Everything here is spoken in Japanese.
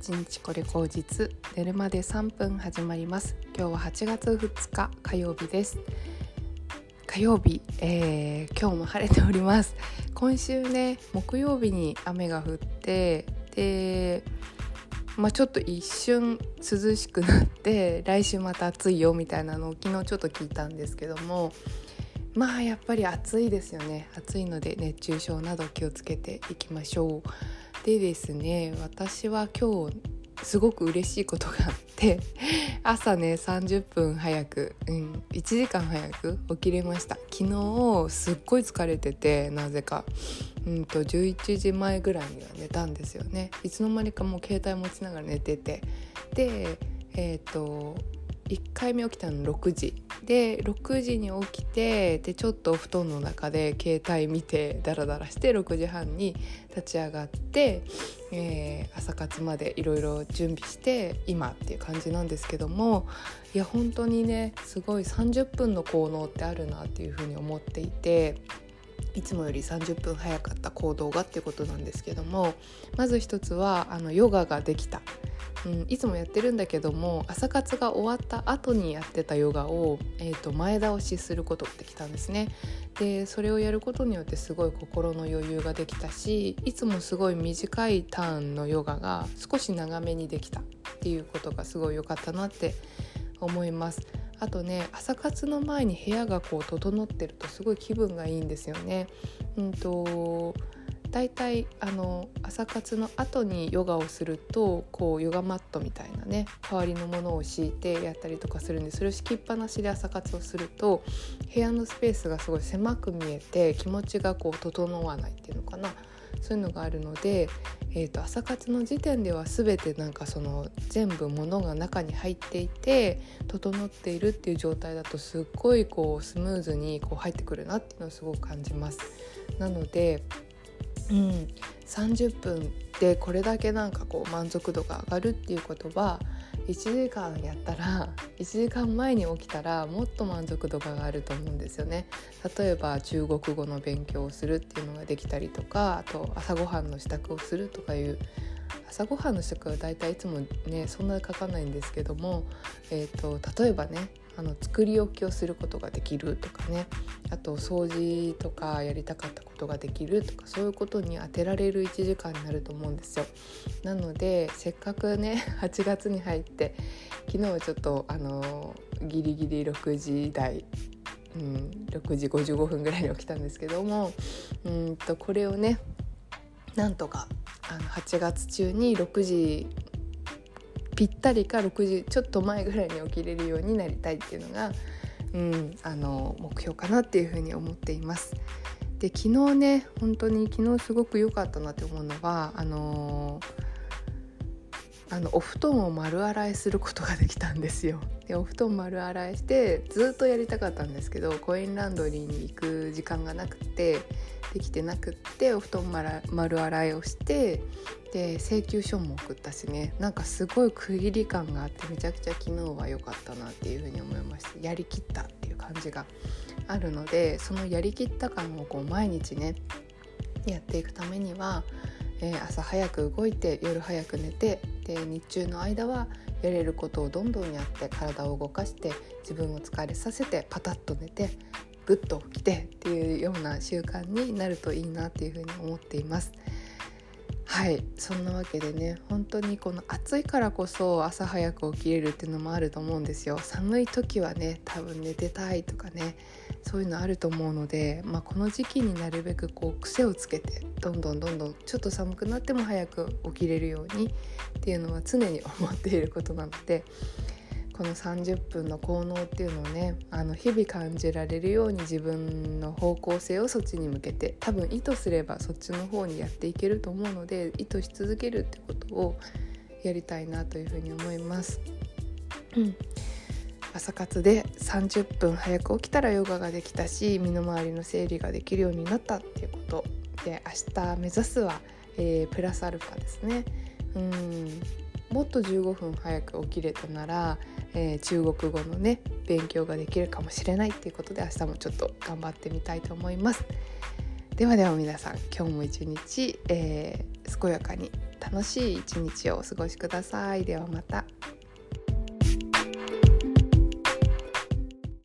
1日これ口実。寝るまで3分始まります。今日は8月2日火曜日です。火曜日、えー、今日も晴れております。今週ね木曜日に雨が降ってでまあ、ちょっと一瞬涼しくなって来週また暑いよみたいなのを昨日ちょっと聞いたんですけどもまあやっぱり暑いですよね。暑いので熱中症など気をつけていきましょう。でですね私は今日すごく嬉しいことがあって朝ね30分早く、うん、1時間早く起きれました。昨日すっごい疲れててなぜか、うんと、11時前ぐらいには寝たんですよね。いつの間にかもう携帯持ちながら寝てて。でえっ、ー、と1回目起きたの6時で6時に起きてでちょっとお布団の中で携帯見てダラダラして6時半に立ち上がって、えー、朝活までいろいろ準備して今っていう感じなんですけどもいや本当にねすごい30分の効能ってあるなっていうふうに思っていて。いつもより30分早かった行動がっていうことなんですけどもまず一つはあのヨガができたうん、いつもやってるんだけども朝活が終わった後にやってたヨガを、えーと、前倒しすることができたんですね。でそれをやることによってすごい心の余裕ができたしいつもすごい短いターンのヨガが少し長めにできたっていうことがすごい良かったなって思います。あとね朝活の前に部屋がこう整ってるとすごい気分がいいんですよね。うんとだいたいあの朝活の後にヨガをするとこうヨガマットみたいなね代わりのものを敷いてやったりとかするんでそれを敷きっぱなしで朝活をすると部屋のスペースがすごい狭く見えて気持ちがこう整わないっていうのかなそういうのがあるので、えーと、朝活の時点では全てなんかその全部物が中に入っていて整っているっていう状態だとすっごいこうスムーズにこう入ってくるなっていうのをすごく感じます。なのでうん、30分でこれだけなんかこう満足度が上がるっていうことは1時間やったら 1時間前に起きたらもっと満足度が上がると思うんですよね。例えば中国語の勉強をするっていうのができたりとかあと朝ごはんの支度をするとかいう朝ごはんの支度はだいたいいつもねそんな書かないんですけども、えーと例えばねあの作り置きをすることができるとかねあと掃除とかやりたかったことができるとかそういうことに当てられる1時間になると思うんですよ。なのでせっかくね 8月に入って昨日はちょっとあのギリギリ6時台うん、6時55分ぐらいに起きたんですけどもうんとこれをねなんとかあの8月中に6時ぴったりか6時ちょっと前ぐらいに起きれるようになりたいっていうのが、うん、あの目標かなっていうふうに思っています。で昨日ね本当に昨日すごく良かったなって思うのはあのー、あのお布団を丸洗いすることができたんですよ。でお布団丸洗いしてずっとやりたかったんですけどコインランドリーに行く時間がなくてできてなくってお布団丸洗いをしてで請求書も送ったしね。なんかすごい区切り感があってめちゃくちゃ昨日は良かったなっていうふうに思いました。やりきったっていう感じがあるのでそのやりきった感をこう毎日ねやっていくためには、えー、朝早く動いて夜早く寝てで日中の間はやれることをどんどんやって体を動かして自分を疲れさせてパタッと寝てグッと起きてっていうような習慣になるといいなっていうふうに思っています。はいそんなわけでね本当にこの暑いからこそ朝早く起きれるっていうのもあると思うんですよ。寒い時はね多分寝てたいとかねそういうのあると思うので、まあ、この時期になるべくこう癖をつけてどんどんどんどんちょっと寒くなっても早く起きれるようにっていうのは常に思っていることなのでこの30分の効能っていうのをねあの日々感じられるように自分の方向性をそっちに向けて多分意図すればそっちの方にやっていけると思うので意図し続けるってことをやりたいなというふうに思います。うん朝活で30分早く起きたらヨガができたし身の回りの整理ができるようになったっていうことで明日目指すは、えー、プラスアルファですね。うんもっと15分早く起きれたなら、えー、中国語のね勉強ができるかもしれないっていうことで明日もちょっと頑張ってみたいと思います。ではでは皆さん今日も一日、えー、健やかに楽しい一日をお過ごしくださいではまた。